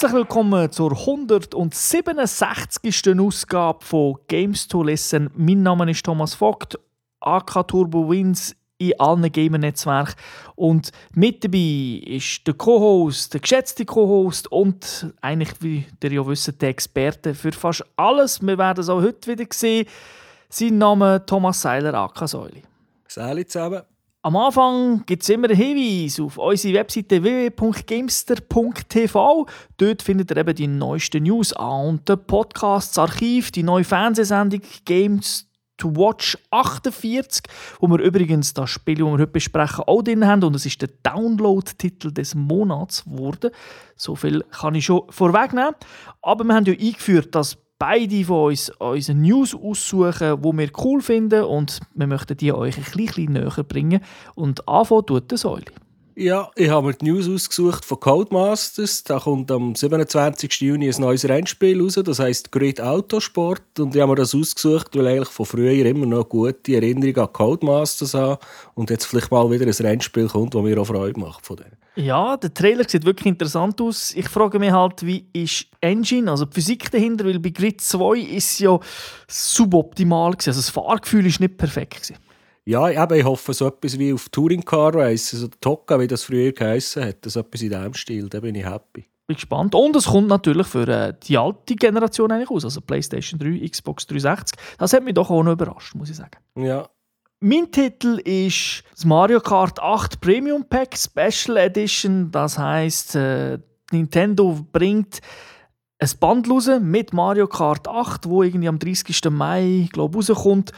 Herzlich willkommen zur 167. Ausgabe von Games to Listen. Mein Name ist Thomas Vogt, AK Turbo Wins in allen Gamer-Netzwerken. Und mit dabei ist der Co-Host, der geschätzte Co-Host und eigentlich, wie ihr ja wisst, der Experte für fast alles. Wir werden es auch heute wieder sehen. Sein Name Thomas Seiler, AK Säuli. Salut zusammen. Am Anfang gibt es immer einen Hinweis auf unsere Webseite www.gamester.tv. Dort findet ihr eben die neuesten News an und den Podcast, das Archiv, die neue Fernsehsendung Games to Watch 48, wo wir übrigens das Spiel, das wir heute besprechen, auch drin haben. Und es ist der Download-Titel des Monats geworden. So viel kann ich schon vorwegnehmen. Aber wir haben ja eingeführt, dass beide von uns unsere News aussuchen, die wir cool finden und wir möchten die euch ein bisschen näher bringen. Und anfangen tut der Säule. Ja, ich habe mir die News ausgesucht von Codemasters. Da kommt am 27. Juni ein neues Rennspiel raus, das heißt Grid Autosport. Und ich habe mir das ausgesucht, weil ich eigentlich von früher immer noch gute Erinnerungen an Codemasters habe und jetzt vielleicht mal wieder ein Rennspiel kommt, das mir auch Freude macht von denen. Ja, der Trailer sieht wirklich interessant aus. Ich frage mich halt, wie ist Engine, also die Physik dahinter, weil bei Grid 2 ist ja suboptimal. Also das Fahrgefühl ist nicht perfekt gewesen. Ja, eben, ich hoffe, so etwas wie auf Touring Car Race, also Tokka, wie das früher geheißen hat, so etwas in diesem Stil, da bin ich happy. Bin gespannt. Und es kommt natürlich für äh, die alte Generation eigentlich aus, also PlayStation 3, Xbox 360. Das hat mich doch auch noch überrascht, muss ich sagen. Ja. Mein Titel ist das Mario Kart 8 Premium Pack Special Edition. Das heißt, äh, Nintendo bringt ein Band raus mit Mario Kart 8, wo irgendwie am 30. Mai glaub, rauskommt.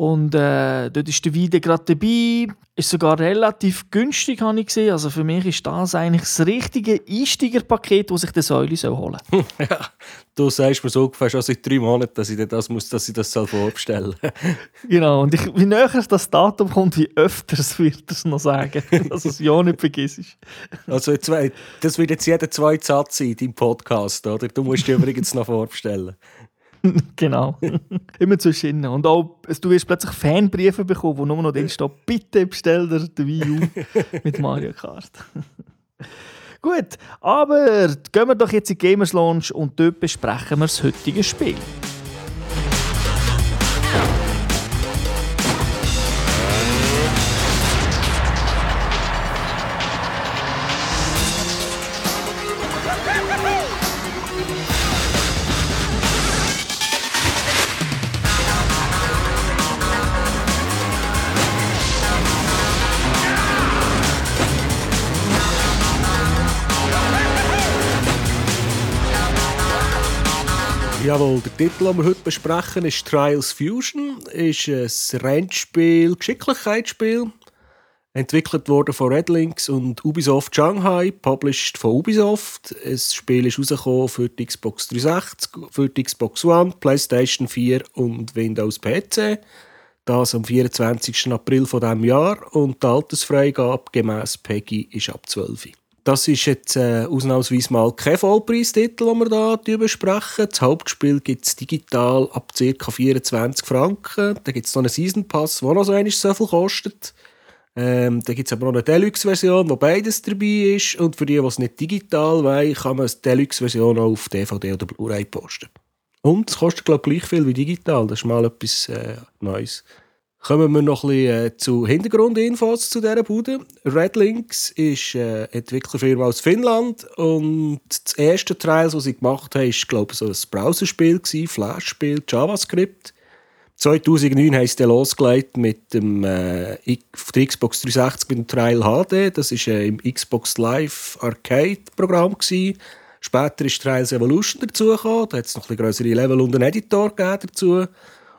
Und äh, dort ist der Weide gerade dabei. Ist sogar relativ günstig, habe ich gesehen. Also für mich ist das eigentlich das richtige Einsteigerpaket, das sich der Säule holen soll. ja, du sagst mir so ungefähr schon seit drei Monaten, dass ich das, muss, dass ich das vorbestellen Genau, und ich, wie näher das Datum kommt, wie öfter wird er es noch sagen, dass es ja nicht vergisst. Also das wird jetzt jeder zweite Satz sein in deinem Podcast, oder? Du musst dich übrigens noch vorbestellen. genau. Immer zwischen Und auch, du wirst plötzlich Fanbriefe bekommen, wo nur noch drin steht, bitte bestell dir den Wii U mit Mario Kart. Gut, aber gehen wir doch jetzt in die Gamers Launch und dort besprechen wir das heutige Spiel. Jawohl, der Titel, den wir heute besprechen, ist Trials Fusion. Ist ein Rennspiel, Geschicklichkeitsspiel. Entwickelt worden von Redlinks und Ubisoft Shanghai, published von Ubisoft. Das Spiel ist rausgekommen für die Xbox 360, für die Xbox One, PlayStation 4 und Windows PC. Das am 24. April dieses Jahr und die Altersfreigabe gemäß PEGI ist ab 12. Das ist jetzt äh, ausnahmsweise mal kein Vollpreistitel, den wir hier besprechen. Das Hauptspiel gibt es digital ab ca. 24 Franken. Dann gibt es noch einen Season Pass, der noch so ähnlich so viel kostet. Ähm, dann gibt es aber noch eine Deluxe-Version, wo beides dabei ist. Und für die, die es nicht digital wollen, kann man die Deluxe-Version auch auf DVD oder Blu-ray posten. Und es kostet, glaube ich, gleich viel wie digital. Das ist mal etwas äh, Neues. Kommen wir noch ein bisschen äh, zu Hintergrundinfos zu dieser Bude. Redlinks ist eine äh, Entwicklerfirma aus Finnland und das erste Trial, das sie gemacht haben, war glaube ich, so ein Browserspiel, Flash-Spiel, JavaScript. 2009 haben sie losgelegt mit dem äh, auf der Xbox 360 mit dem Trial HD. Das war äh, im Xbox Live Arcade-Programm. Später ist Trials Evolution dazugekommen. Da hat es noch ein größere Level und einen Editor dazu.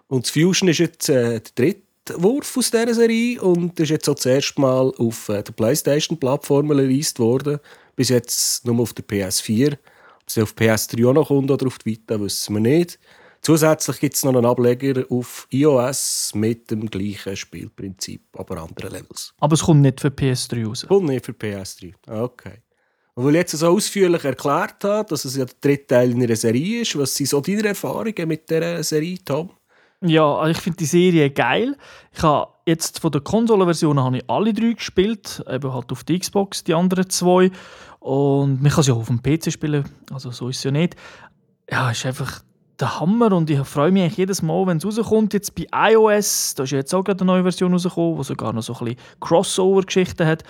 Und das Fusion ist jetzt äh, der dritte Wurf aus dieser Serie und ist jetzt auch das erste Mal auf äh, der PlayStation-Plattform released worden. Bis jetzt nur auf der PS4. Ob es auf PS3 auch noch kommt oder auf die Vita, wissen wir nicht. Zusätzlich gibt es noch einen Ableger auf iOS mit dem gleichen Spielprinzip, aber anderen Levels. Aber es kommt nicht für PS3 raus? Kommt nicht für PS3, okay. Und weil ich jetzt so ausführlich erklärt habe, dass es ja der dritte Teil in einer Serie ist, was sind so deine Erfahrungen mit dieser Serie, Tom? Ja, ich finde die Serie geil. Ich habe jetzt von der Konsolenversion habe ich alle drei gespielt, eben halt auf der Xbox die anderen zwei und man kann sie auch auf dem PC spielen, also so ist es ja nicht. Ja, ist einfach der Hammer und ich freue mich jedes Mal, wenn es rauskommt. Jetzt bei iOS, da ist jetzt auch gerade eine neue Version rausgekommen, die sogar noch so ein bisschen Crossover-Geschichten hat.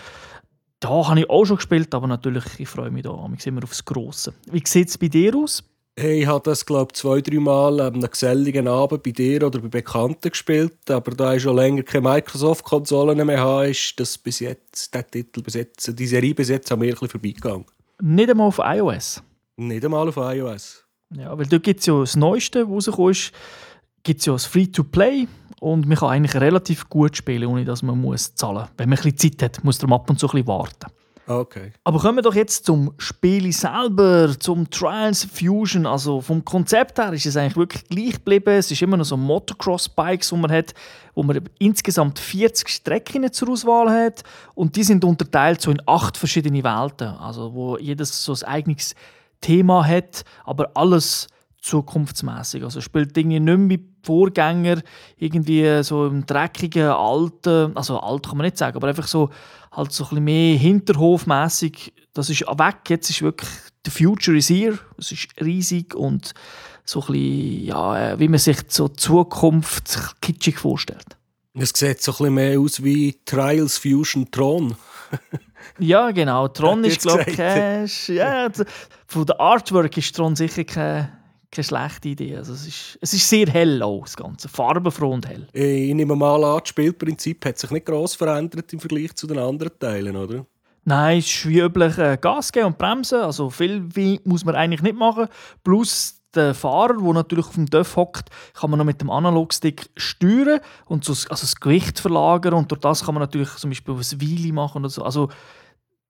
Da habe ich auch schon gespielt, aber natürlich, ich freue mich da immer aufs Grosse. Wie sieht es bei dir aus? Hey, ich habe das, glaube ich, zwei, drei Mal an einem geselligen Abend bei dir oder bei Bekannten gespielt. Aber da ich schon länger keine Microsoft-Konsolen mehr habe, ist das bis jetzt, der Titel bis jetzt, die Serie bis jetzt an mir ein bisschen vorbeigegangen. Nicht einmal auf iOS? Nicht einmal auf iOS. Ja, weil dort gibt es ja das Neueste, was rausgekommen ist, gibt es ja das Free-to-Play und man kann eigentlich relativ gut spielen, ohne dass man muss zahlen muss. Wenn man ein bisschen Zeit hat, muss man ab und zu ein bisschen warten. Okay. Aber kommen wir doch jetzt zum Spiel selber, zum Trials Fusion. Also vom Konzept her ist es eigentlich wirklich gleich geblieben. Es ist immer noch so Motocross-Bikes, die man hat, wo man insgesamt 40 Strecken zur Auswahl hat. Und die sind unterteilt so in acht verschiedene Welten. Also wo jedes so ein eigenes Thema hat, aber alles zukunftsmäßig. Also spielt Dinge nicht mehr wie Vorgänger irgendwie so im dreckigen alten, also alt kann man nicht sagen, aber einfach so halt so ein bisschen mehr hinterhofmäßig. Das ist weg. Jetzt ist wirklich the future is here. Es ist riesig und so ein bisschen, ja, äh, wie man sich so Zukunft kitschig vorstellt. Es sieht so ein bisschen mehr aus wie Trials Fusion Tron. ja, genau. Tron ist, glaube ich, ja, von der Artwork ist Tron sicher keine keine schlechte Idee. Also es, ist, es ist sehr hell auch, das Ganze. Farbenfroh und hell. Ich nehme mal an, das Spielprinzip hat sich nicht gross verändert im Vergleich zu den anderen Teilen, oder? Nein, es ist wie üblich äh, Gas geben und bremsen. Also viel muss man eigentlich nicht machen. Plus der Fahrer, der natürlich auf dem Dörf hockt, kann man noch mit dem Analogstick steuern und so, also das Gewicht verlagern. Und durch das kann man natürlich zum Beispiel ein Weile machen oder so. Also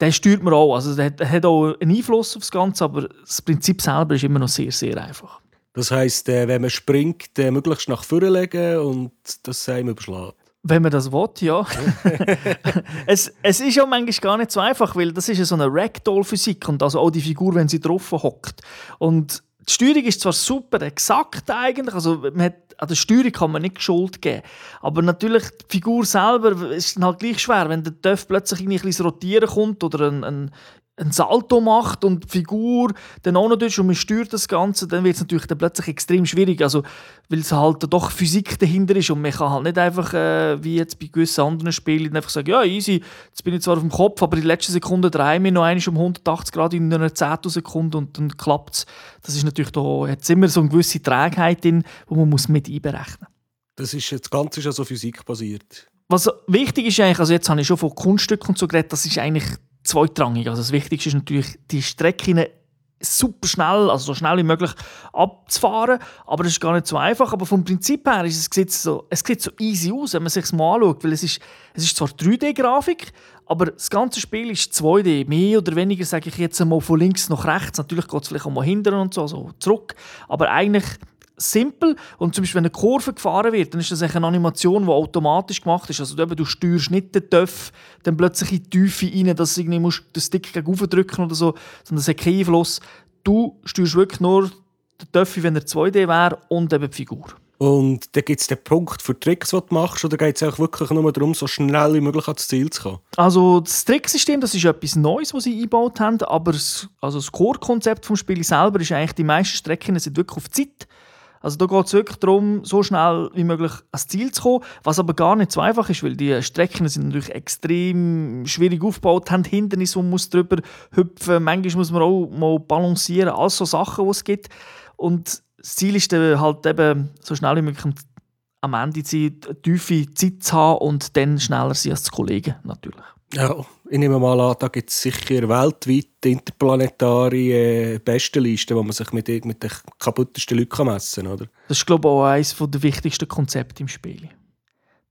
den steuert man auch. Also der hat, hat auch einen Einfluss auf das Ganze, aber das Prinzip selber ist immer noch sehr, sehr einfach. Das heisst, äh, wenn man springt, äh, möglichst nach vorne legen und das Seil überschlagen. Wenn man das will, ja. es, es ist ja manchmal gar nicht so einfach, weil das ist ja so eine Ragdoll-Physik und also auch die Figur, wenn sie drauf hockt. Und die Steuerung ist zwar super exakt eigentlich, also man hat, an der Steuerung kann man nicht Schuld geben, aber natürlich die Figur selber ist dann halt gleich schwer, wenn der Töff plötzlich ein bisschen rotieren kommt oder ein, ein, ein Salto macht und die Figur dann auch noch durch und man steuert das Ganze, dann wird es natürlich dann plötzlich extrem schwierig, also weil es halt doch Physik dahinter ist und man kann halt nicht einfach, äh, wie jetzt bei gewissen anderen Spielen, einfach sagen, ja easy, jetzt bin ich zwar auf dem Kopf, aber in der letzten Sekunde drehe ich mich noch einmal um 180 Grad in einer Zehntelsekunde und dann klappt es. Das ist natürlich da, hat immer so eine gewisse Trägheit drin, die man muss mit einberechnen muss. Das ist das Ganze ist ja so physikbasiert. Was wichtig ist eigentlich, also jetzt habe ich schon von Kunststücken und so geredet, das ist eigentlich zweitrangig. Also das Wichtigste ist natürlich, die Strecken super schnell, also so schnell wie möglich abzufahren. Aber das ist gar nicht so einfach. Aber vom Prinzip her ist es, sieht so, es sieht so easy aus, wenn man sich mal anschaut. Weil es ist, es ist zwar 3D-Grafik, aber das ganze Spiel ist 2D. Mehr oder weniger sage ich jetzt einmal von links nach rechts. Natürlich geht es vielleicht auch mal hinten und so, also zurück. Aber eigentlich simpel. Und zum Beispiel, wenn eine Kurve gefahren wird, dann ist das eine Animation, die automatisch gemacht ist. Also du, steuerst nicht den Töpf dann plötzlich in die Tiefe rein, dass du irgendwie musst den Stick gegen drücken oder so, sondern es hat keinen Einfluss. Du steuerst wirklich nur den Töpf, wenn er 2D wäre und eben die Figur. Und dann gibt es den Punkt für Tricks, die du machst, oder geht es auch wirklich nur darum, so schnell wie möglich ans Ziel zu kommen? Also das Tricksystem, das ist etwas Neues, was sie eingebaut haben, aber das, also das Core-Konzept des Spiels selber ist eigentlich, die meisten Strecken sind wirklich auf Zeit. Also da geht es wirklich darum, so schnell wie möglich ans Ziel zu kommen, was aber gar nicht so einfach ist, weil die Strecken sind natürlich extrem schwierig aufgebaut, haben Hindernisse, wo man muss drüber hüpfen, manchmal muss man auch mal balancieren, all so Sachen, die es gibt. Und das Ziel ist dann halt eben, so schnell wie möglich am Ende eine tiefe Zeit zu haben und dann schneller sein als die Kollegen natürlich. Ja, ich nehme mal an, da gibt es sicher weltweit interplanetare äh, Bestenlisten, wo man sich mit, mit den kaputtesten Leuten messen kann? Das ist, glaube ich, auch eines der wichtigsten Konzepte im Spiel.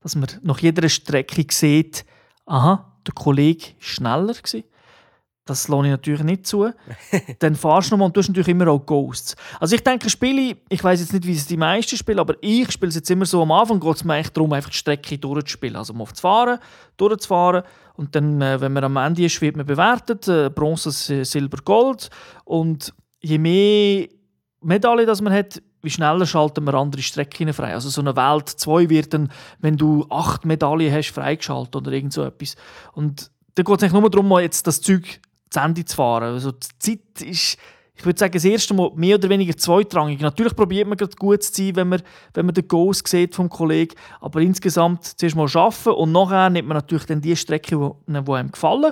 Dass man nach jeder Strecke sieht, aha, der Kollege war schneller. Gewesen. Das lohne ich natürlich nicht zu. Dann fahrst du nochmal und du hast natürlich immer auch Ghosts. Also ich denke, Spiele, ich weiß jetzt nicht, wie es die meisten spielen, aber ich spiele es jetzt immer so, am Anfang geht es mir eigentlich darum, einfach die Strecke durchzuspielen. Also mal zu fahren, durchzufahren und dann, äh, wenn man am Ende ist, wird man bewertet, äh, Bronze, Silber, Gold und je mehr Medaillen das man hat, wie schneller schalten wir andere Strecken frei. Also so eine Welt 2 wird dann, wenn du acht Medaillen hast, freigeschaltet oder irgend so etwas. Und da geht es eigentlich nur darum, jetzt das Zeug zu Ende zu fahren. Also die Zeit ist, ich würde sagen, das erste Mal mehr oder weniger zweitrangig. Natürlich probiert man gerade gut zu sein, wenn man, wenn man den Goals sieht vom Kollegen, aber insgesamt zuerst mal arbeiten und nachher nimmt man natürlich dann die Strecken, die, die einem gefallen.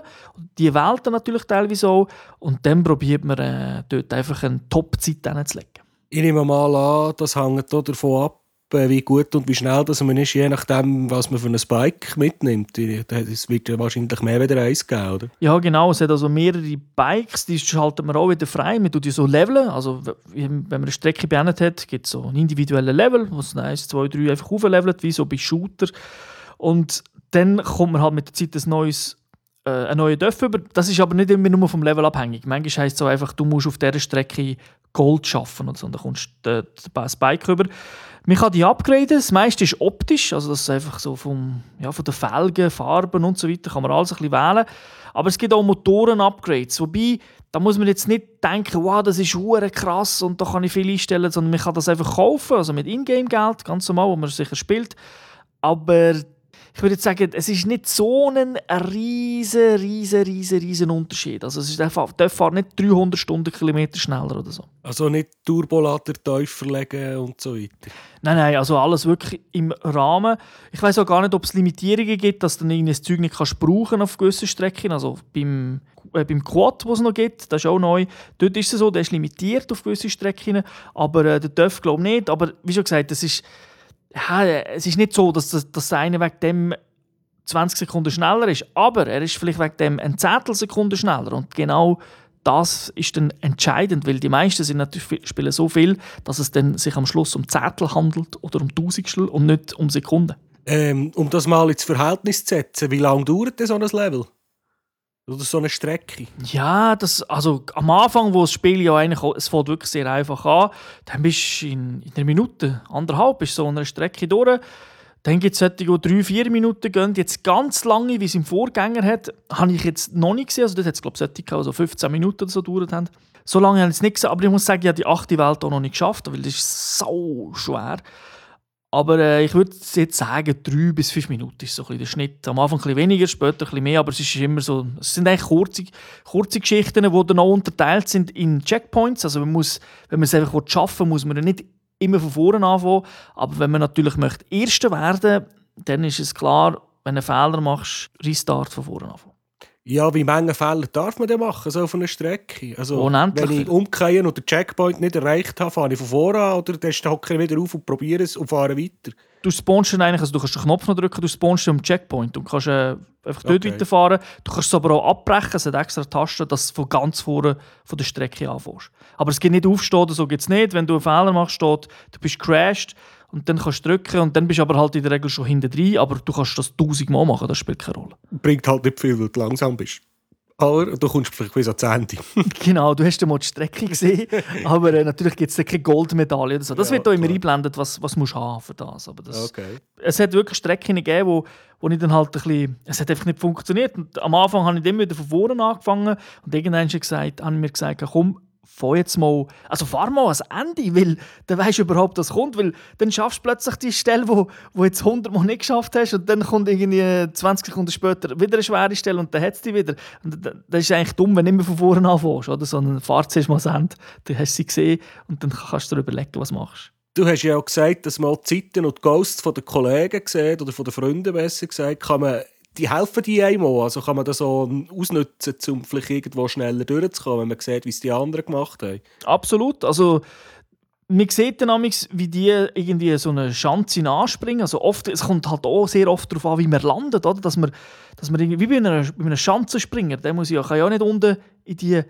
Die dann natürlich teilweise auch und dann probiert man äh, dort einfach eine Top-Zeit hinzulegen. Ich nehme mal an, das hängt davon ab, wie gut und wie schnell dass man ist, je nachdem, was man für ein Bike mitnimmt. Es wird ja wahrscheinlich mehr wieder eins geben, oder? Ja, genau. Es hat also mehrere Bikes, die schalten wir auch wieder frei. Man tut die so leveln. Also, wenn man eine Strecke beendet hat, gibt es so einen individuellen Level, wo es 1, 2, 3 einfach auflevelt, wie so bei Shooter. Und dann kommt man halt mit der Zeit ein neues äh, einen neuen über. Das ist aber nicht immer nur vom Level abhängig. Manchmal heisst es so einfach, du musst auf dieser Strecke Gold schaffen und so. Und dann kommst du das Bike rüber. Man kann die upgraden. Das meiste ist optisch, also das ist einfach so vom, ja, von den Felgen, Farben und so weiter, kann man alles ein bisschen wählen. Aber es gibt auch Motoren-Upgrades, wobei, da muss man jetzt nicht denken, wow, das ist hure krass und da kann ich viel einstellen, sondern man kann das einfach kaufen, also mit Ingame-Geld, ganz normal, wo man sicher spielt. Aber ich würde sagen, es ist nicht so ein riesen, riesen, riesen, riesen Unterschied. Also es ist einfach, der fährt nicht 300 Stundenkilometer schneller oder so. Also nicht Turbolader tiefer legen und so weiter? Nein, nein, also alles wirklich im Rahmen. Ich weiß auch gar nicht, ob es Limitierungen gibt, dass du das Zeug nicht kannst brauchen auf gewissen Strecken. Also beim, äh, beim Quad, was es noch gibt, das ist auch neu. Dort ist es so, der ist limitiert auf gewisse Strecken, aber äh, der TÜV glaube ich nicht. Aber wie schon gesagt, das ist es ist nicht so, dass, das, dass der eine wegen dem 20 Sekunden schneller ist, aber er ist vielleicht wegen dem ein Zehntelsekunde schneller und genau das ist dann entscheidend, weil die meisten sind natürlich, spielen so viel, dass es dann sich am Schluss um Zettel handelt oder um Tausendstel und nicht um Sekunden. Ähm, um das mal ins Verhältnis zu setzen, wie lange dauert denn so ein Level? Oder so eine Strecke? Ja, das, also am Anfang, wo das Spiel ja eigentlich, es fängt wirklich sehr einfach an, dann bist du in, in einer Minute, anderthalb, bist so eine Strecke durch. Dann gibt es solche, die drei, vier Minuten gehen. Jetzt ganz lange, wie es im Vorgänger hat, habe ich jetzt noch nicht gesehen. Also das hat es, glaube ich, solche, also 15 Minuten oder so gedauert haben. So lange habe ich es nicht gesehen, aber ich muss sagen, ich habe die achte Welt auch noch nicht geschafft, weil das ist so schwer. Aber äh, ich würde jetzt sagen, drei bis fünf Minuten ist so ein der Schnitt. Am Anfang ein bisschen weniger, später ein bisschen mehr, aber es ist immer so, es sind eigentlich kurze, kurze Geschichten, die dann auch unterteilt sind in Checkpoints. Also man muss, wenn man es einfach schaffen will, muss man nicht immer von vorne anfangen. Aber wenn man natürlich möchte Erster werden, dann ist es klar, wenn du einen Fehler machst, Restart von vorne anfangen. Ja, wie viele Fehler darf man denn machen, so auf einer Strecke? Also, Unendlich. Wenn ich umkehre und den Checkpoint nicht erreicht habe, fahre ich von vorne an oder dann hocke ich wieder auf und probiere es und fahre weiter? Du spawnst eigentlich, also du kannst den Knopf noch drücken, du spawnst am Checkpoint und kannst äh, einfach dort okay. weiterfahren. Du kannst es aber auch abbrechen, es hat extra Tasten, dass du von ganz vorne von der Strecke anfängst. Aber es geht nicht aufstehen, so geht es nicht. Wenn du einen Fehler machst, steht, du bist crashed und dann kannst du drücken und dann bist du aber halt in der Regel schon hinten drin, aber du kannst das tausendmal machen, das spielt keine Rolle. Bringt halt nicht viel, weil du langsam bist. Aber du kommst vielleicht bis ans Ende. genau, du hast ja mal die Strecke gesehen, aber äh, natürlich gibt es keine Goldmedaille oder so. Das ja, wird da immer eingeblendet, was, was musst du haben für das. Aber das okay. Es hat wirklich Strecken gegeben, wo, wo ich dann halt ein bisschen, es hat einfach nicht funktioniert. Und am Anfang habe ich immer wieder von vorne angefangen und irgendwann habe ich mir gesagt, komm, fahr jetzt mal, also fahr mal ans Ende, weil dann weißt du überhaupt, was kommt, weil dann schaffst du plötzlich die Stelle, wo, wo jetzt 100 Mal nicht geschafft hast und dann kommt irgendwie 20 Sekunden später wieder eine schwere Stelle und dann hat es die wieder. Und das ist eigentlich dumm, wenn du immer von vorne anfängst, oder? Sondern fahrst erst mal ans Ende, dann hast du sie gesehen und dann kannst du dir überlegen, was du machst. Du hast ja auch gesagt, dass man die Zeiten und die Ghosts von den Kollegen sieht, oder von den Freunden besser gesagt, kann man die helfen die einmal. Also kann man das so ausnutzen, um vielleicht irgendwo schneller durchzukommen, wenn man sieht, wie es die anderen gemacht haben. Absolut. Also man sieht dann wie die irgendwie so eine Schanze anspringen. Also oft, es kommt halt auch sehr oft darauf an, wie man landet, oder? Dass man, dass man wie bei, einer, bei einem Schanzenspringer, der muss ja, kann ja auch nicht unten in die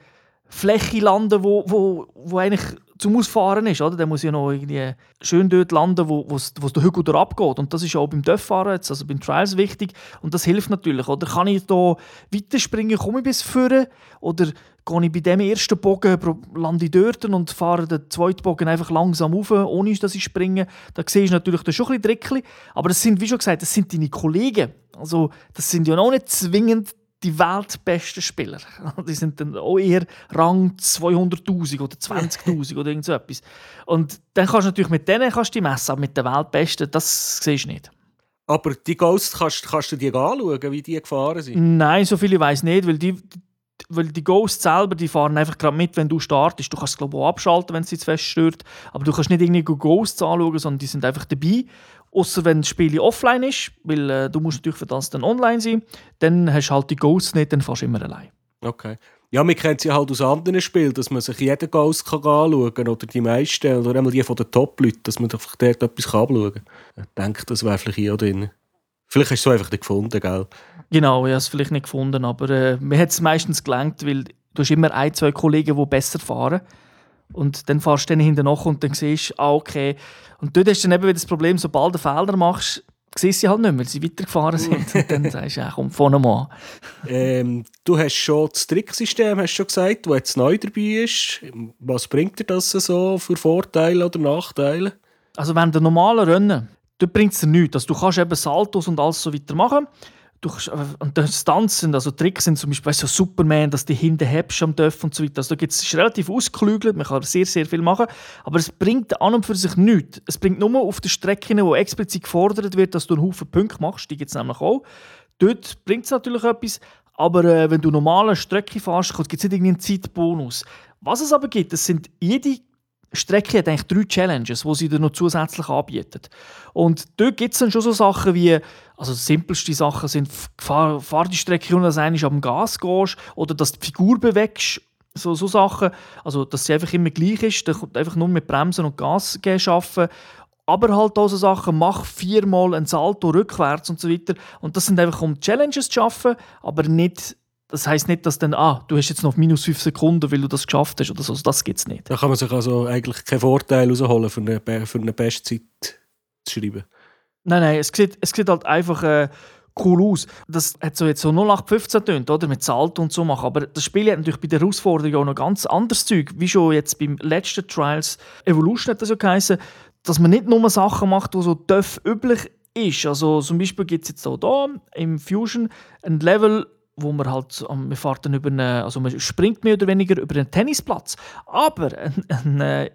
Fläche landen, wo, wo, wo eigentlich zum Ausfahren ist. Oder? Der muss ja noch irgendwie schön dort landen, wo, wo der Hügel abgeht. Und das ist auch beim Dörffahren, also beim Trials wichtig. Und das hilft natürlich. Oder kann ich da weiterspringen, komme ich bis vorne? Oder gehe ich bei dem ersten Bogen, lande ich dort und fahre den zweiten Bogen einfach langsam auf, ohne dass ich springe? Da sehe ich natürlich das schon ein bisschen Drickli. Aber das sind, wie schon gesagt, das sind deine Kollegen. Also das sind ja noch nicht zwingend die weltbesten Spieler. Die sind dann auch eher Rang 200'000 oder 20'000 oder irgend so etwas. Und dann kannst du natürlich mit denen kannst du die messen, aber mit den weltbesten, das siehst du nicht. Aber die Ghosts, kannst, kannst du dir anschauen, wie die gefahren sind? Nein, so viele weiß nicht, weil die, weil die Ghosts selber, die fahren einfach gerade mit, wenn du startest. Du kannst es glaube ich auch abschalten, wenn es dich zu fest stört. Aber du kannst nicht irgendwie Ghosts anschauen, sondern die sind einfach dabei. Außer wenn das Spiel offline ist, weil äh, du musst natürlich für das dann online sein. Dann hast du halt die Ghosts nicht, dann du immer allein. Okay. Ja, wir kennen sie halt aus anderen Spielen, dass man sich jeden Ghost kann anschauen kann oder die meisten oder einmal die von den Top-Leuten, dass man einfach dort etwas anschauen kann. Ich denke, das wäre vielleicht hier drin. Vielleicht hast du es einfach nicht gefunden, gell? Genau, ich habe es vielleicht nicht gefunden, aber äh, mir hat es meistens gelangt, weil du hast immer ein, zwei Kollegen, die besser fahren. Und dann fährst du dann hinten nach und dann siehst du, ah, okay. Und dort hast du dann eben wieder das Problem, sobald du Fehler machst, siehst du sie halt nicht mehr, weil sie weitergefahren sind. und dann sagst du, ja, komm, vorne mal ähm, Du hast schon das Tricksystem hast schon gesagt, das jetzt neu dabei ist. Was bringt dir das so für Vorteile oder Nachteile? Also während der normalen Rennen, dort bringt es dir nichts. Also, du kannst eben Saltos und alles so weiter machen du, und die Stunts also Tricks sind zum Beispiel weißt, so Superman, dass die hinten hebst am Dörf und so weiter. Also da gibt es relativ ausgeklügelt, man kann sehr, sehr viel machen, aber es bringt an und für sich nichts. Es bringt nur auf den Strecken, wo explizit gefordert wird, dass du einen Haufen Punkte machst, die gibt es nämlich auch. Dort bringt es natürlich etwas, aber äh, wenn du normale Strecke fährst, gibt es nicht irgendeinen Zeitbonus. Was es aber gibt, das sind jede Strecke hat eigentlich drei Challenges, die sie dir noch zusätzlich anbieten. Und dort gibt es dann schon so Sachen wie, also simpelste Sachen sind, fahr, fahr die Strecke runter, dass du einmal am Gas gehst oder dass du die Figur bewegst. So, so Sachen, also dass sie einfach immer gleich ist, dann einfach nur mit Bremsen und Gas arbeiten. Aber halt auch so Sachen, mach viermal ein Salto rückwärts und so weiter. Und das sind einfach um Challenges zu schaffen, aber nicht das heißt nicht, dass dann, ah, du hast jetzt noch minus 5 Sekunden, weil du das geschafft hast oder so. Das gibt es nicht. Da kann man sich also eigentlich keinen Vorteil rausholen, für eine, für eine Bestzeit zu schreiben. Nein, nein, es sieht, es sieht halt einfach äh, cool aus. Das hat so jetzt so 0815 tönt, oder? Mit Salto und so machen. Aber das Spiel hat natürlich bei der Herausforderung auch noch ganz anderes Zeug. Wie schon jetzt beim letzten Trials Evolution hat das ja geheißen, dass man nicht nur Sachen macht, die so doof üblich ist. Also zum Beispiel gibt es jetzt auch hier im Fusion ein Level, wo man halt, wir fahren dann über eine, also man springt mehr oder weniger über einen Tennisplatz. Aber eine,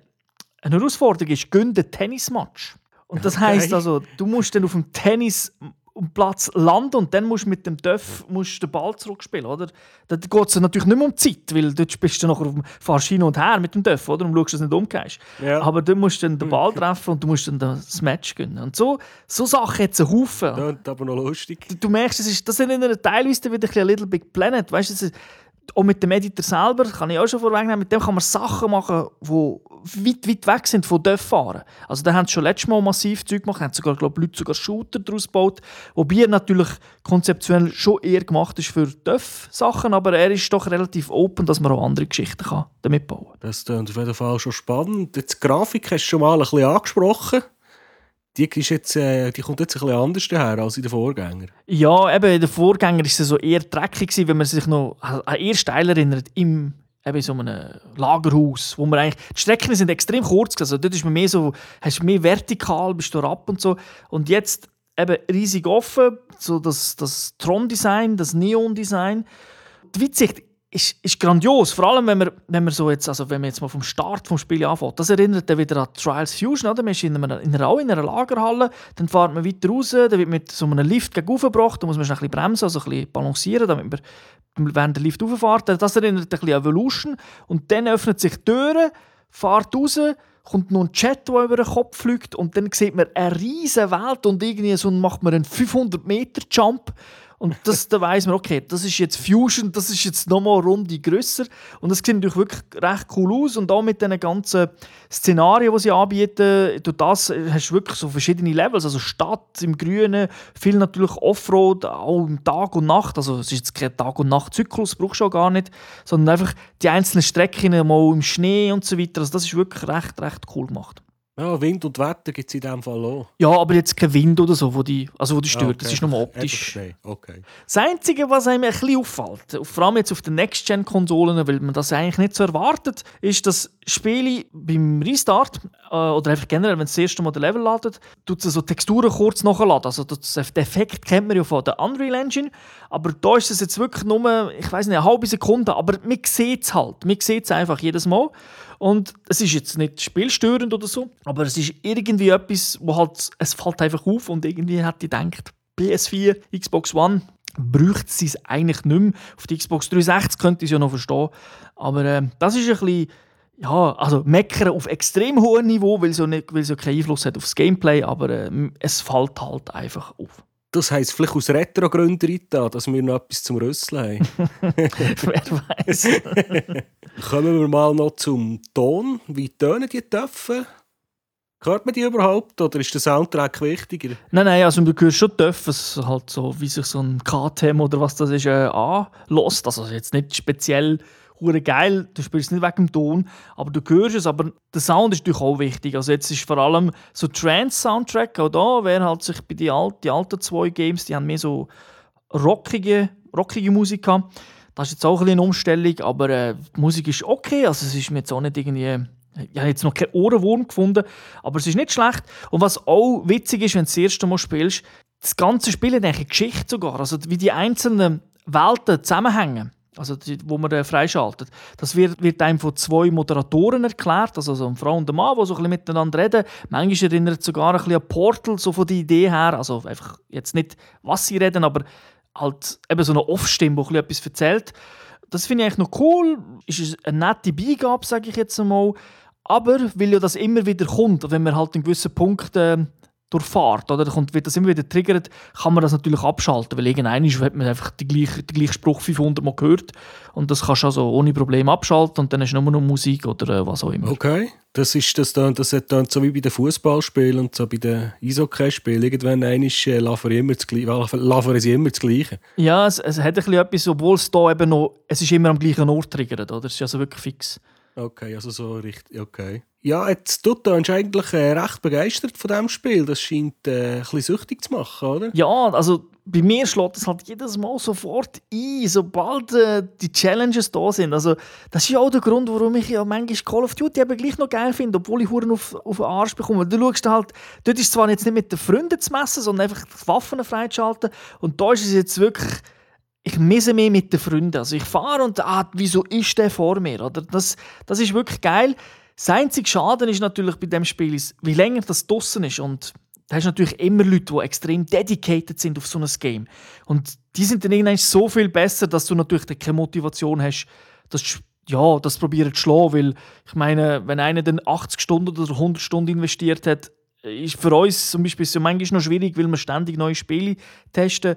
eine Herausforderung ist, gönn den Tennismatch. Und das okay. heißt also, du musst dann auf dem Tennis um Platz landen und dann musst du mit dem Döff musst den Ball zurückspielen, oder? Da geht es natürlich nicht mehr um Zeit, weil dort bist du nachher auf dem fahrst hin und her mit dem Döff, oder? Und schaust, dass du nicht umgehst. Ja. Aber du musst dann den Ball treffen und du musst dann das Match gewinnen. Und so, so Sachen hat es einen Haufen. Das aber noch lustig. Du, du merkst, das, ist, das erinnert teilweise wieder ein bisschen Little Big Planet, weißt du? Auch mit dem Editor selber, kann ich auch schon vorwegnehmen, mit dem kann man Sachen machen, die weit, weit weg sind von fahren. Also da haben sie schon letztes Mal massiv Zeug gemacht, haben sogar, glaube Leute sogar Shooter daraus gebaut, wobei er natürlich konzeptionell schon eher gemacht ist für Dörf-Sachen, aber er ist doch relativ open, dass man auch andere Geschichten damit bauen kann. Das ist auf jeden Fall schon spannend. Die Grafik hast du schon mal ein bisschen angesprochen die, ist jetzt, äh, die kommt jetzt ein bisschen anders daher als in den Vorgängern. Ja, eben in den Vorgängern war so eher dreckig, wenn man sich noch an eher Teil erinnert, im eben so einem Lagerhaus, wo man eigentlich, die Strecken sind extrem kurz, also dort ist man mehr so, hast mehr vertikal, bist du ab und so. Und jetzt eben riesig offen, so das, das Tron-Design, das Neon-Design. Die Witzig, ist, ist grandios. Vor allem, wenn man, wenn man so jetzt, also wenn man jetzt mal vom Start des Spiels anfängt. Das erinnert dann wieder an Trials Fusion. Oder? Man ist in einer, in einer, in einer Lagerhalle, dann fährt man weiter raus, dann wird mit so einem Lift gegenübergebracht, da muss man ein bisschen bremsen, also ein bisschen balancieren, damit man während der Lift rauffährt. Das erinnert ein bisschen an Evolution. Und dann öffnet sich die Türe, fährt raus, kommt noch ein Chat, der über den Kopf fliegt und dann sieht man eine riesige Welt und irgendwie so macht man einen 500 Meter Jump und das, da weiss man, okay, das ist jetzt Fusion, das ist jetzt nochmal Runde grösser. Und das sieht natürlich wirklich recht cool aus. Und auch mit den ganzen Szenarien, die sie anbieten, durch das hast du wirklich so verschiedene Levels. Also Stadt im Grünen, viel natürlich Offroad, auch im Tag und Nacht. Also es ist jetzt kein Tag- und Nacht-Zyklus, brauchst du auch gar nicht. Sondern einfach die einzelnen Strecken mal im Schnee und so weiter. Also das ist wirklich recht, recht cool gemacht. Ja, Wind und Wetter gibt es in diesem Fall auch. Ja, aber jetzt kein Wind oder so, wo die, also wo die stört. Okay. Das ist nur optisch. Okay. Das Einzige, was einem ein bisschen auffällt, vor allem jetzt auf den Next-Gen-Konsolen, weil man das eigentlich nicht so erwartet, ist, dass Spiele beim Restart äh, oder einfach generell, wenn es das erste Mal den Level ladet, tut es so Texturen kurz nachladen. Also das, den Effekt kennt man ja von der Unreal Engine, aber da ist es jetzt wirklich nur, ich weiß nicht, eine halbe Sekunde, aber man sieht es halt. Man sieht es einfach jedes Mal. Und es ist jetzt nicht spielstörend oder so, aber es ist irgendwie etwas, wo halt, es fällt einfach auf und irgendwie hat die gedacht, PS4, Xbox One, bräuchte sie es eigentlich nicht mehr. Auf die Xbox 360 könnte ich es ja noch verstehen. Aber äh, das ist ein bisschen, ja, also meckern auf extrem hohem Niveau, weil es ja, ja keinen Einfluss hat aufs Gameplay, aber äh, es fällt halt einfach auf. Das heisst vielleicht aus Retro-Gründen dass wir noch etwas zum Rüsseln haben. Wer weiß. Kommen wir mal noch zum Ton. Wie tönen die Töpfe? Hört man die überhaupt oder ist der Soundtrack wichtiger? Nein, nein, also du hörst schon es halt so, wie sich so ein KTM oder was das ist, äh, anlässt. Also jetzt nicht speziell hure geil, du spielst nicht wegen dem Ton, aber du hörst es, aber der Sound ist natürlich auch wichtig. Also jetzt ist vor allem so Trance-Soundtrack, auch da wäre halt sich bei den alten, die alten zwei Games, die haben mehr so rockige, rockige Musik gehabt. Das ist jetzt auch ein eine Umstellung, aber äh, die Musik ist okay, also es ist mir jetzt auch nicht irgendwie ich habe jetzt noch keinen Ohrenwurm gefunden, aber es ist nicht schlecht. Und was auch witzig ist, wenn du das erste Mal spielst, das ganze Spiel hat eine Geschichte sogar. Also wie die einzelnen Welten zusammenhängen, also wo man äh, freischaltet. Das wird, wird einem von zwei Moderatoren erklärt, also so eine Frau und ein Mann, die so ein bisschen miteinander reden. Manchmal erinnert es sogar ein bisschen an Portal, so von der Idee her. Also einfach jetzt nicht, was sie reden, aber halt eben so eine Off-Stimme, die etwas erzählt. Das finde ich eigentlich noch cool. Ist eine nette Beigabe, sage ich jetzt einmal. Aber weil ja das immer wieder kommt, wenn man halt einen gewissen Punkt äh, durchfahrt, oder kommt, wird das immer wieder triggert, kann man das natürlich abschalten, weil irgendwann hat man einfach den gleichen, den gleichen Spruch 500 Mal gehört und das kannst du also ohne Probleme abschalten und dann ist nur noch Musik oder äh, was auch immer. Okay, das ist das dann, das hat dann so wie bei den Fußballspielen und so bei den Eishockey-Spielen, irgendwann ist äh, laufen immer das Gleiche, immer das Gleiche. Ja, es, es hat ein bisschen etwas, obwohl es da eben noch, es ist immer am gleichen Ort triggert, oder? Es ist also wirklich fix. Okay, also so richtig, okay. Ja, jetzt, du bist eigentlich äh, recht begeistert von diesem Spiel. Das scheint äh, ein bisschen süchtig zu machen, oder? Ja, also bei mir schlägt es halt jedes Mal sofort ein, sobald äh, die Challenges da sind. Also das ist ja auch der Grund, warum ich ja manchmal Call of Duty eben gleich noch geil finde, obwohl ich Huren auf, auf den Arsch bekomme. Du schaust halt, dort ist es zwar jetzt nicht mit den Freunden zu messen, sondern einfach die Waffen freizuschalten. Und da ist es jetzt wirklich ich misse mich mit den Freunden. Also ich fahre und ah, wieso ist der vor mir? Oder das, das ist wirklich geil. Das einzige Schaden ist natürlich bei dem Spiel, ist, wie länger das draussen ist. Und da hast du natürlich immer Leute, die extrem dedicated sind auf so ein Game. Und die sind dann irgendwann so viel besser, dass du natürlich keine Motivation hast, das ja, das probieren zu schlagen. Weil ich meine, wenn einer dann 80 Stunden oder 100 Stunden investiert hat, ist für uns zum Beispiel so manchmal noch schwierig, weil wir ständig neue Spiele testen.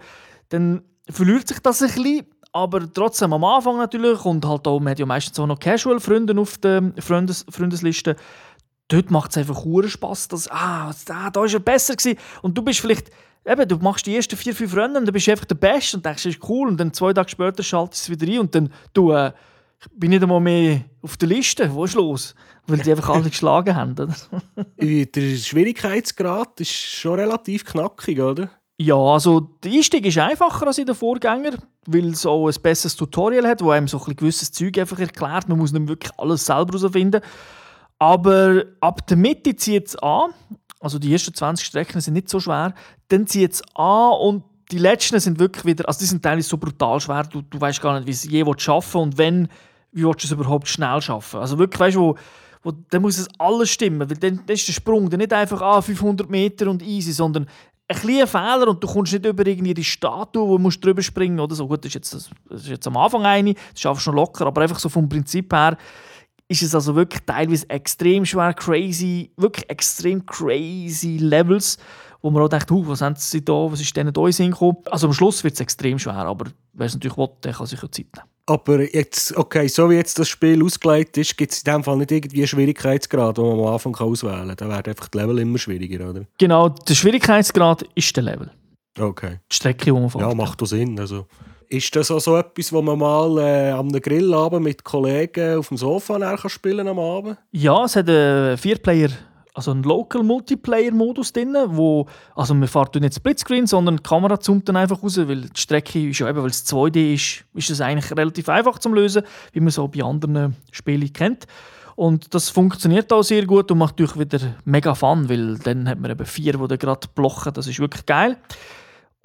Dann verliert sich das ein bisschen, aber trotzdem am Anfang natürlich und halt auch, man hat ja meistens auch noch Casual-Freunde auf der Freundes Freundesliste. Dort macht es einfach Spass, dass, ah, da, da ist er besser gewesen. Und du bist vielleicht, eben, du machst die ersten vier, fünf Rennen und dann bist du einfach der Beste und denkst, das ist cool. Und dann zwei Tage später schaltest du es wieder ein und dann, du, äh, bin nicht einmal mehr auf der Liste. Wo ist los? Weil die einfach alle geschlagen haben. der Schwierigkeitsgrad ist schon relativ knackig, oder? Ja, also der Einstieg ist einfacher als in den Vorgängern, weil es auch ein besseres Tutorial hat, wo einem so ein gewisses Zeug einfach erklärt. Man muss nicht wirklich alles selber herausfinden. Aber ab der Mitte zieht es an. Also die ersten 20 Strecken sind nicht so schwer. Dann zieht es an und die letzten sind wirklich wieder, also die sind teilweise so brutal schwer, du, du weißt gar nicht, wie es je schaffen und wenn, wie willst du es überhaupt schnell schaffen. Also wirklich, weißt du, wo, wo, dann muss es alles stimmen, weil dann, dann ist der Sprung dann nicht einfach ah, 500 Meter und easy, sondern ein kleiner Fehler und du kommst nicht über irgendwie die Statue, wo du drüber springen oder so. Gut, das ist jetzt, das ist jetzt am Anfang eine, das ist einfach schon locker, aber einfach so vom Prinzip her ist es also wirklich teilweise extrem schwer, crazy, wirklich extrem crazy Levels, wo man auch denkt, uh, was haben sie da, was ist denn da hingekommen? Also am Schluss wird es extrem schwer, aber wer es natürlich will, der kann sich ja Zeit nehmen. Aber jetzt, okay, so wie jetzt das Spiel ausgelegt ist, gibt es in dem Fall nicht irgendwie einen Schwierigkeitsgrad, den man am Anfang auswählen kann. Dann wird einfach das Level immer schwieriger, oder? Genau, der Schwierigkeitsgrad ist der Level. Okay. Die Strecke, die man fährt. Ja, macht doch Sinn. Also, ist das auch so etwas, wo man mal äh, am Grillabend mit Kollegen auf dem Sofa spielen kann am Abend? Ja, es hat einen Vierplayer also ein Local Multiplayer Modus drin, wo also man fährt nicht Splitscreen, sondern die Kamera zoomt dann einfach raus, weil die Strecke ist ja eben, weil es 2D ist, ist es eigentlich relativ einfach zu lösen, wie man so bei anderen Spielen kennt. Und das funktioniert auch sehr gut und macht natürlich wieder mega Fun, weil dann hat man eben vier, die gerade blocken. Das ist wirklich geil.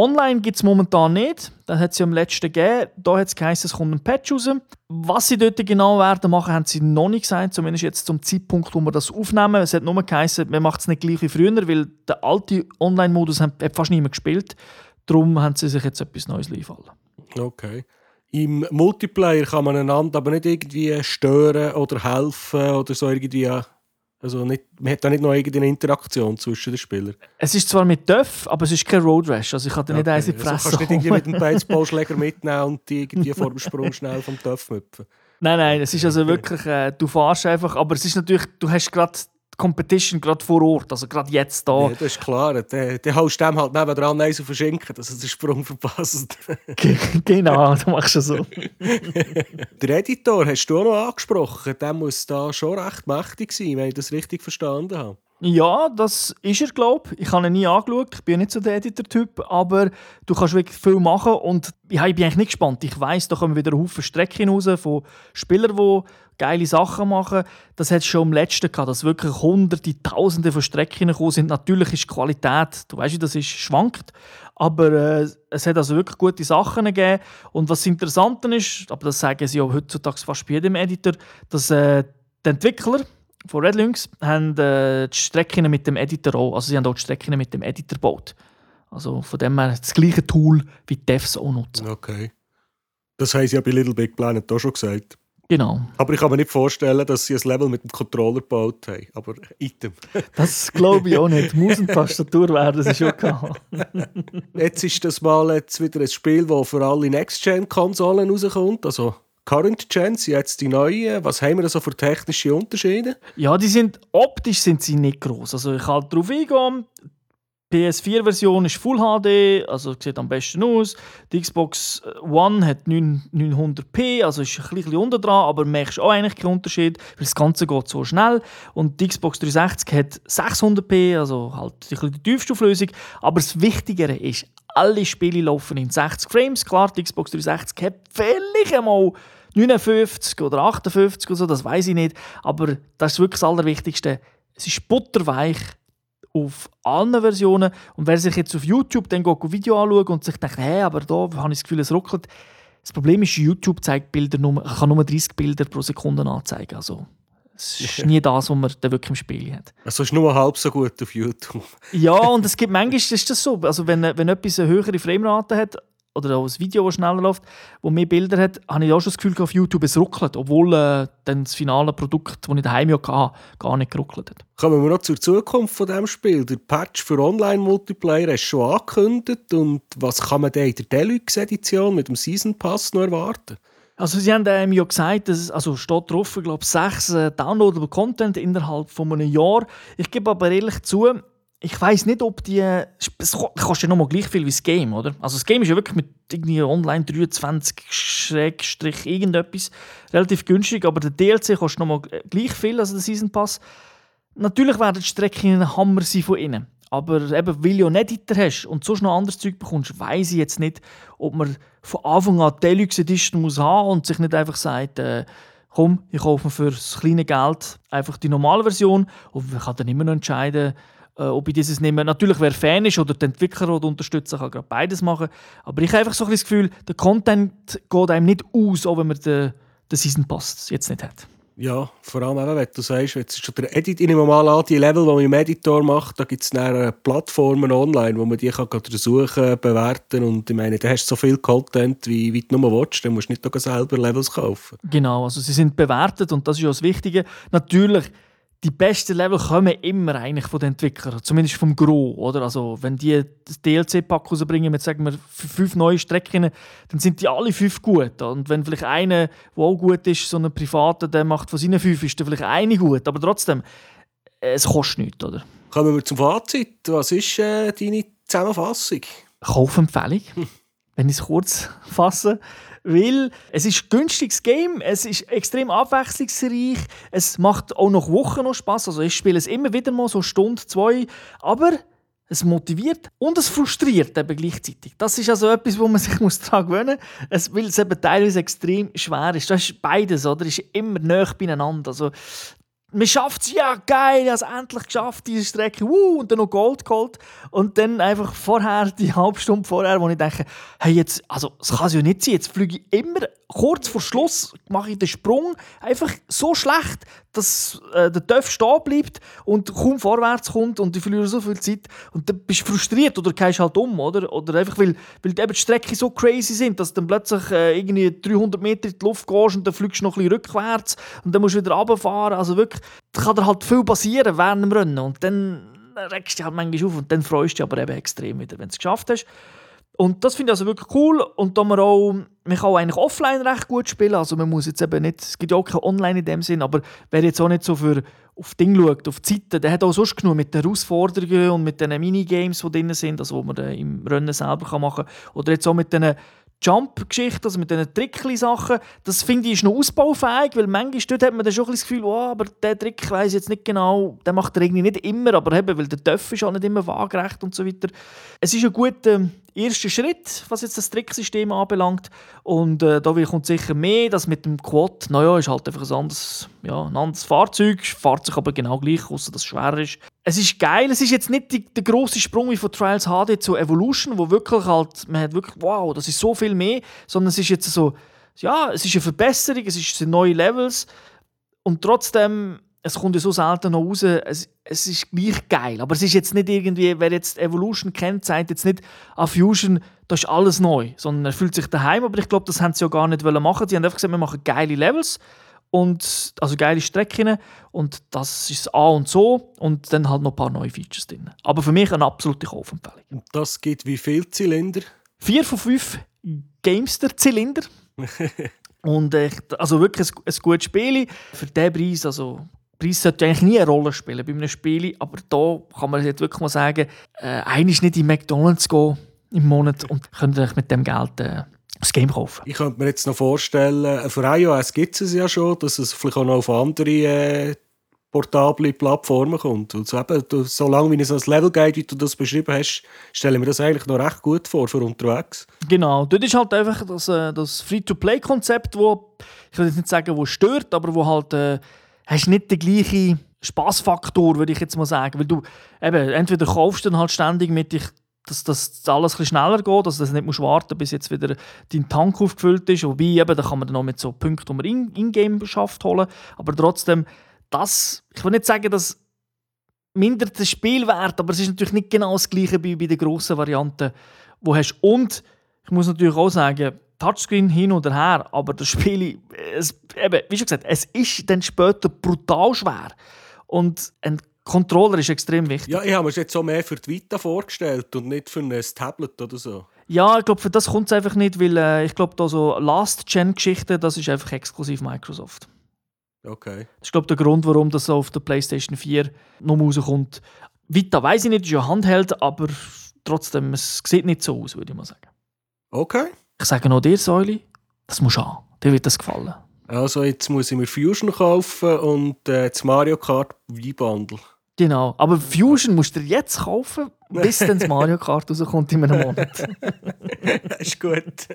Online gibt es momentan nicht. Das hat sie am letzten gegeben. Da hat es geheißen, es kommt ein Patch raus. Was sie dort genau werden machen, haben sie noch nicht gesagt. Zumindest jetzt zum Zeitpunkt, wo wir das aufnehmen. Es hat nur geheißen, man macht es nicht gleich wie früher, weil der alte Online-Modus hat fast niemand gespielt. Darum haben sie sich jetzt etwas Neues einfallen. Okay. Im Multiplayer kann man einander aber nicht irgendwie stören oder helfen oder so irgendwie. Also nicht, man hat da nicht noch irgendeine Interaktion zwischen den Spielern. Es ist zwar mit Döff, aber es ist kein Road Rash. Also ich kann dir nicht eins in die Fresse also kannst du nicht irgendwie mit dem Baseballschläger mitnehmen und die irgendwie vor dem Sprung schnell vom Döff müpfen. Nein, nein, es ist also wirklich, äh, du fährst einfach, aber es ist natürlich, du hast gerade Competition gerade vor Ort, also gerade jetzt da. Ja, das ist klar. Dann, haust du dem halt nebenan eins auf den Schinken, dass er den Sprung verpasst. genau, das machst du so. der Editor hast du auch noch angesprochen. Der muss da schon recht mächtig sein, wenn ich das richtig verstanden habe. Ja, das ist er, glaube ich. Ich habe ihn nie angeschaut. Ich bin nicht so der Editor-Typ, aber du kannst wirklich viel machen und ja, ich bin eigentlich nicht gespannt. Ich weiß, da kommen wieder Haufen Strecken raus von Spielern, die geile Sachen machen. Das hat es schon im letzten gehabt, dass wirklich hunderte, tausende von Strecken gekommen sind. Natürlich ist die Qualität, du weißt, das ist, schwankt, aber äh, es hat also wirklich gute Sachen gegeben. Und was interessant ist, aber das sagen sie auch heutzutage fast bei jedem Editor, dass äh, die Entwickler von Red Lynx haben äh, die Strecken mit dem Editor auch. Also sie haben auch die Strecken mit dem Editor gebaut. Also von dem her das gleiche Tool wie die Devs auch nutzen. Okay. Das haben sie ja bei Little Big Planet auch schon gesagt. Genau. Aber ich kann mir nicht vorstellen, dass sie ein Level mit dem Controller gebaut haben. Aber Item. Das glaube ich auch nicht. Maus und Tastatur werden sie schon gehabt. jetzt ist das mal jetzt wieder ein Spiel, das für alle Next-Gen-Konsolen rauskommt. Also Current sind jetzt die neuen. Was haben wir da so für technische Unterschiede? Ja, die sind optisch sind sie nicht groß. Also ich kann darauf eingehen. Die PS4-Version ist Full HD, also sieht am besten aus. Die Xbox One hat 900p, also ist ein bisschen unter dran, aber merkst auch eigentlich keinen Unterschied, weil das Ganze geht so schnell. Und die Xbox 360 hat 600p, also halt ein bisschen die tiefste Auflösung. Aber das Wichtigere ist, alle Spiele laufen in 60 Frames. Klar, die Xbox 360 hat vielleicht einmal 59 oder 58 oder so, das weiß ich nicht. Aber das ist wirklich das Allerwichtigste. Es ist butterweich auf allen Versionen. Und wer sich jetzt auf YouTube dann ein Video anschaut und sich denkt, hey, aber da habe ich das Gefühl, es ruckelt. Das Problem ist, YouTube zeigt Bilder nur, kann nur 30 Bilder pro Sekunde anzeigen. Also, es ist nie das, was man dann wirklich im Spiel hat. Also ist nur halb so gut auf YouTube. ja, und es gibt manchmal ist das so. Also wenn, wenn etwas eine höhere Framerate hat, oder auch ein Video, das schneller läuft, das mehr Bilder hat, habe ich auch schon das Gefühl, auf YouTube es ruckelt, obwohl äh, dann das finale Produkt, das ich daheim ja hatte, gar nicht geruckelt hat. Kommen wir noch zur Zukunft von dem Spiel. Der Patch für Online-Multiplayer ist schon angekündigt und was kann man denn in der Deluxe-Edition mit dem Season Pass noch erwarten? Also sie haben ähm, ja gesagt, dass also steht drauf, ich glaube, sechs äh, downloadable Content innerhalb von einem Jahr. Ich gebe aber ehrlich zu, ich weiß nicht, ob die. Es kostet ja nochmal gleich viel wie das Game, oder? Also das Game ist ja wirklich mit irgendwie online 23 Schrägstrich irgendetwas relativ günstig, aber der DLC kostet nochmal gleich viel als der Season Pass. Natürlich werden die Strecken ein Hammer sein von innen. Aber eben, weil du ja nicht Editor hast und sonst noch anderes Zeug bekommst, weiß ich jetzt nicht, ob man von Anfang an Deluxe Edition muss haben und sich nicht einfach sagt, äh, komm, ich kaufe mir für das kleine Geld einfach die normale Version und man kann dann immer noch entscheiden, äh, ob ich dieses nehme. Natürlich, wer Fan ist oder der Entwickler oder Unterstützer, kann gerade beides machen. Aber ich habe einfach so ein das Gefühl, der Content geht einem nicht aus, auch wenn man den, den Season Pass jetzt nicht hat. Ja, vor allem eben, wenn du sagst, jetzt ist schon der Edit, ich nehme mal an, die Level, die man im Editor macht, da gibt es dann Plattformen online, wo man die kann untersuchen, bewerten und ich meine, da hast du so viel Content, wie, wie du nur willst, dann musst du nicht selber Levels kaufen. Genau, also sie sind bewertet und das ist ja das Wichtige. Natürlich, die besten Level kommen immer eigentlich von den Entwicklern, zumindest vom Gros, oder? Also wenn die das DLC-Pack rausbringen mit, sagen wir, fünf neue Strecken, dann sind die alle fünf gut. Und wenn vielleicht einer, der auch gut ist, so ein Privater, der macht von seinen fünf, ist dann vielleicht eine gut. Aber trotzdem, es kostet nichts, oder? Kommen wir zum Fazit. Was ist äh, deine Zusammenfassung? Kaufempfehlung, wenn ich es kurz fasse weil es ist ein günstiges Game, es ist extrem abwechslungsreich, es macht auch noch Wochen noch Spaß. Also ich spiele es immer wieder mal so eine Stunde, zwei, aber es motiviert und es frustriert eben gleichzeitig. Das ist also etwas, wo man sich muss daran gewöhnen muss, weil es eben teilweise extrem schwer ist. Das ist beides, oder? Es ist immer näher beieinander. Also man schafft es, ja geil, ich habe endlich geschafft, diese Strecke, uh, und dann noch Gold geholt. Und dann einfach vorher, die halbe Stunde vorher, wo ich denke, hey, jetzt, also, das kann es ja nicht sein, jetzt fliege ich immer kurz vor Schluss, mache ich den Sprung einfach so schlecht, dass äh, der Töff stehen bleibt und kaum vorwärts kommt und ich verliere so viel Zeit. Und dann bist du frustriert oder gehst halt um, oder? Oder einfach, weil, weil eben die Strecken so crazy sind, dass du dann plötzlich äh, irgendwie 300 Meter in die Luft gehst und dann fliegst du noch ein bisschen rückwärts und dann musst du wieder runterfahren. Also wirklich, da kann dir halt viel passieren während dem Rennen und dann regst du dich halt manchmal auf und dann freust du dich aber eben extrem wieder, wenn du es geschafft hast. Und das finde ich also wirklich cool. Und da man auch, man kann auch eigentlich offline recht gut spielen. Also man muss jetzt eben nicht, es gibt ja auch kein Online in dem Sinn, aber wer jetzt auch nicht so für auf Ding schaut, auf die Zeiten, der hat auch sonst genug mit den Herausforderungen und mit den Minigames, die drin sind, also wo man im Rennen selber machen kann. Oder jetzt auch mit den Jump-Geschichte, also mit diesen Trickli-Sachen, das finde ich ist noch ausbaufähig, weil manchmal dort hat man dann schon ein das Gefühl, oh, aber der Trick weiß jetzt nicht genau, der macht er irgendwie nicht immer, aber eben, weil der Töpf ist auch nicht immer waagerecht und so weiter. Es ist ein guter erster Schritt, was jetzt das Tricksystem anbelangt und äh, da kommt sicher mehr, das mit dem Quad, naja, ist halt einfach ein anderes, ja, ein anderes Fahrzeug, fährt sich aber genau gleich, außer dass es schwer ist. Es ist geil, es ist jetzt nicht die, der große Sprung wie von Trials HD zu Evolution, wo wirklich halt, man hat wirklich, wow, das ist so viel mehr, sondern es ist jetzt so, ja, es ist eine Verbesserung, es sind neue Levels. Und trotzdem, es kommt ja so selten noch raus, es, es ist gleich geil, aber es ist jetzt nicht irgendwie, wer jetzt Evolution kennt, sagt jetzt nicht, ah, Fusion, das ist alles neu, sondern er fühlt sich daheim, aber ich glaube, das haben sie ja gar nicht machen. Sie haben einfach gesagt, wir machen geile Levels und also geile Strecken und das ist A und so und dann halt noch ein paar neue Features drin. Aber für mich eine absolute Kaufempfehlung. Und das gibt wie viele Zylinder? Vier von fünf Gamester-Zylinder. und äh, also wirklich ein, ein gutes Spiel für diesen Preis. Also Preis sollte eigentlich nie eine Rolle spielen bei einem Spiel, aber da kann man jetzt wirklich mal sagen, äh, eigentlich nicht in McDonalds gehen im Monat und könnt euch mit dem Geld äh, das Game kaufen. Ich könnte mir jetzt noch vorstellen, äh, für iOS gibt es ja schon, dass es vielleicht auch noch auf andere äh, portable Plattformen kommt. Und so eben, du, solange wie es das Level geht, wie du das beschrieben hast, stelle ich mir das eigentlich noch recht gut vor für unterwegs. Genau, dort ist halt einfach das, äh, das Free-to-Play-Konzept, wo ich will jetzt nicht sagen, wo stört, aber wo halt äh, hast nicht den gleichen Spaßfaktor, würde ich jetzt mal sagen, weil du eben entweder kaufst dann halt ständig mit dich dass das alles ein schneller geht, dass du nicht musst warten bis jetzt wieder dein Tank aufgefüllt ist. Wobei, eben, da kann man dann noch mit so Punkten, die man in-game in schafft, holen. Aber trotzdem, das, ich will nicht sagen, dass mindert das Spielwert, aber es ist natürlich nicht genau das gleiche wie bei den grossen Varianten, du hast. Und ich muss natürlich auch sagen, Touchscreen hin oder her, aber das Spiel, es, eben, wie schon gesagt, es ist dann später brutal schwer. Und ein Controller ist extrem wichtig. Ja, ich habe mir jetzt so mehr für die Vita vorgestellt und nicht für ein Tablet oder so. Ja, ich glaube, für das kommt es einfach nicht, weil äh, ich glaube, da so Last-Gen-Geschichten, das ist einfach exklusiv Microsoft. Okay. Das ist glaube der Grund, warum das auf der PlayStation 4 noch rauskommt. Vita weiß ich nicht, ist ja Handheld, aber trotzdem, es sieht nicht so aus, würde ich mal sagen. Okay. Ich sage noch dir, Säuli, das muss an. Dir wird das gefallen. Also jetzt muss ich mir Fusion kaufen und äh, das Mario Kart V-Bundle. Genau, aber Fusion musst du jetzt kaufen, bis dann das Mario Kart rauskommt in einem Monat. ist gut.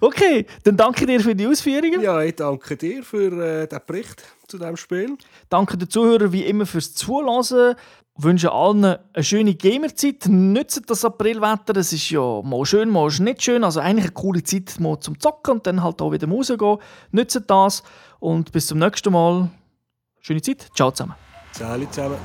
Okay, dann danke dir für die Ausführungen. Ja, ich danke dir für äh, den Bericht zu diesem Spiel. Danke den Zuhörern wie immer fürs Zuhören. Ich wünsche allen eine schöne Gamerzeit. Nützt das Aprilwetter. Es ist ja mal schön, mal nicht schön. Also eigentlich eine coole Zeit mal zum Zocken und dann halt auch wieder rausgehen. Nützt das und bis zum nächsten Mal. Schöne Zeit. Ciao zusammen. Ciao zusammen.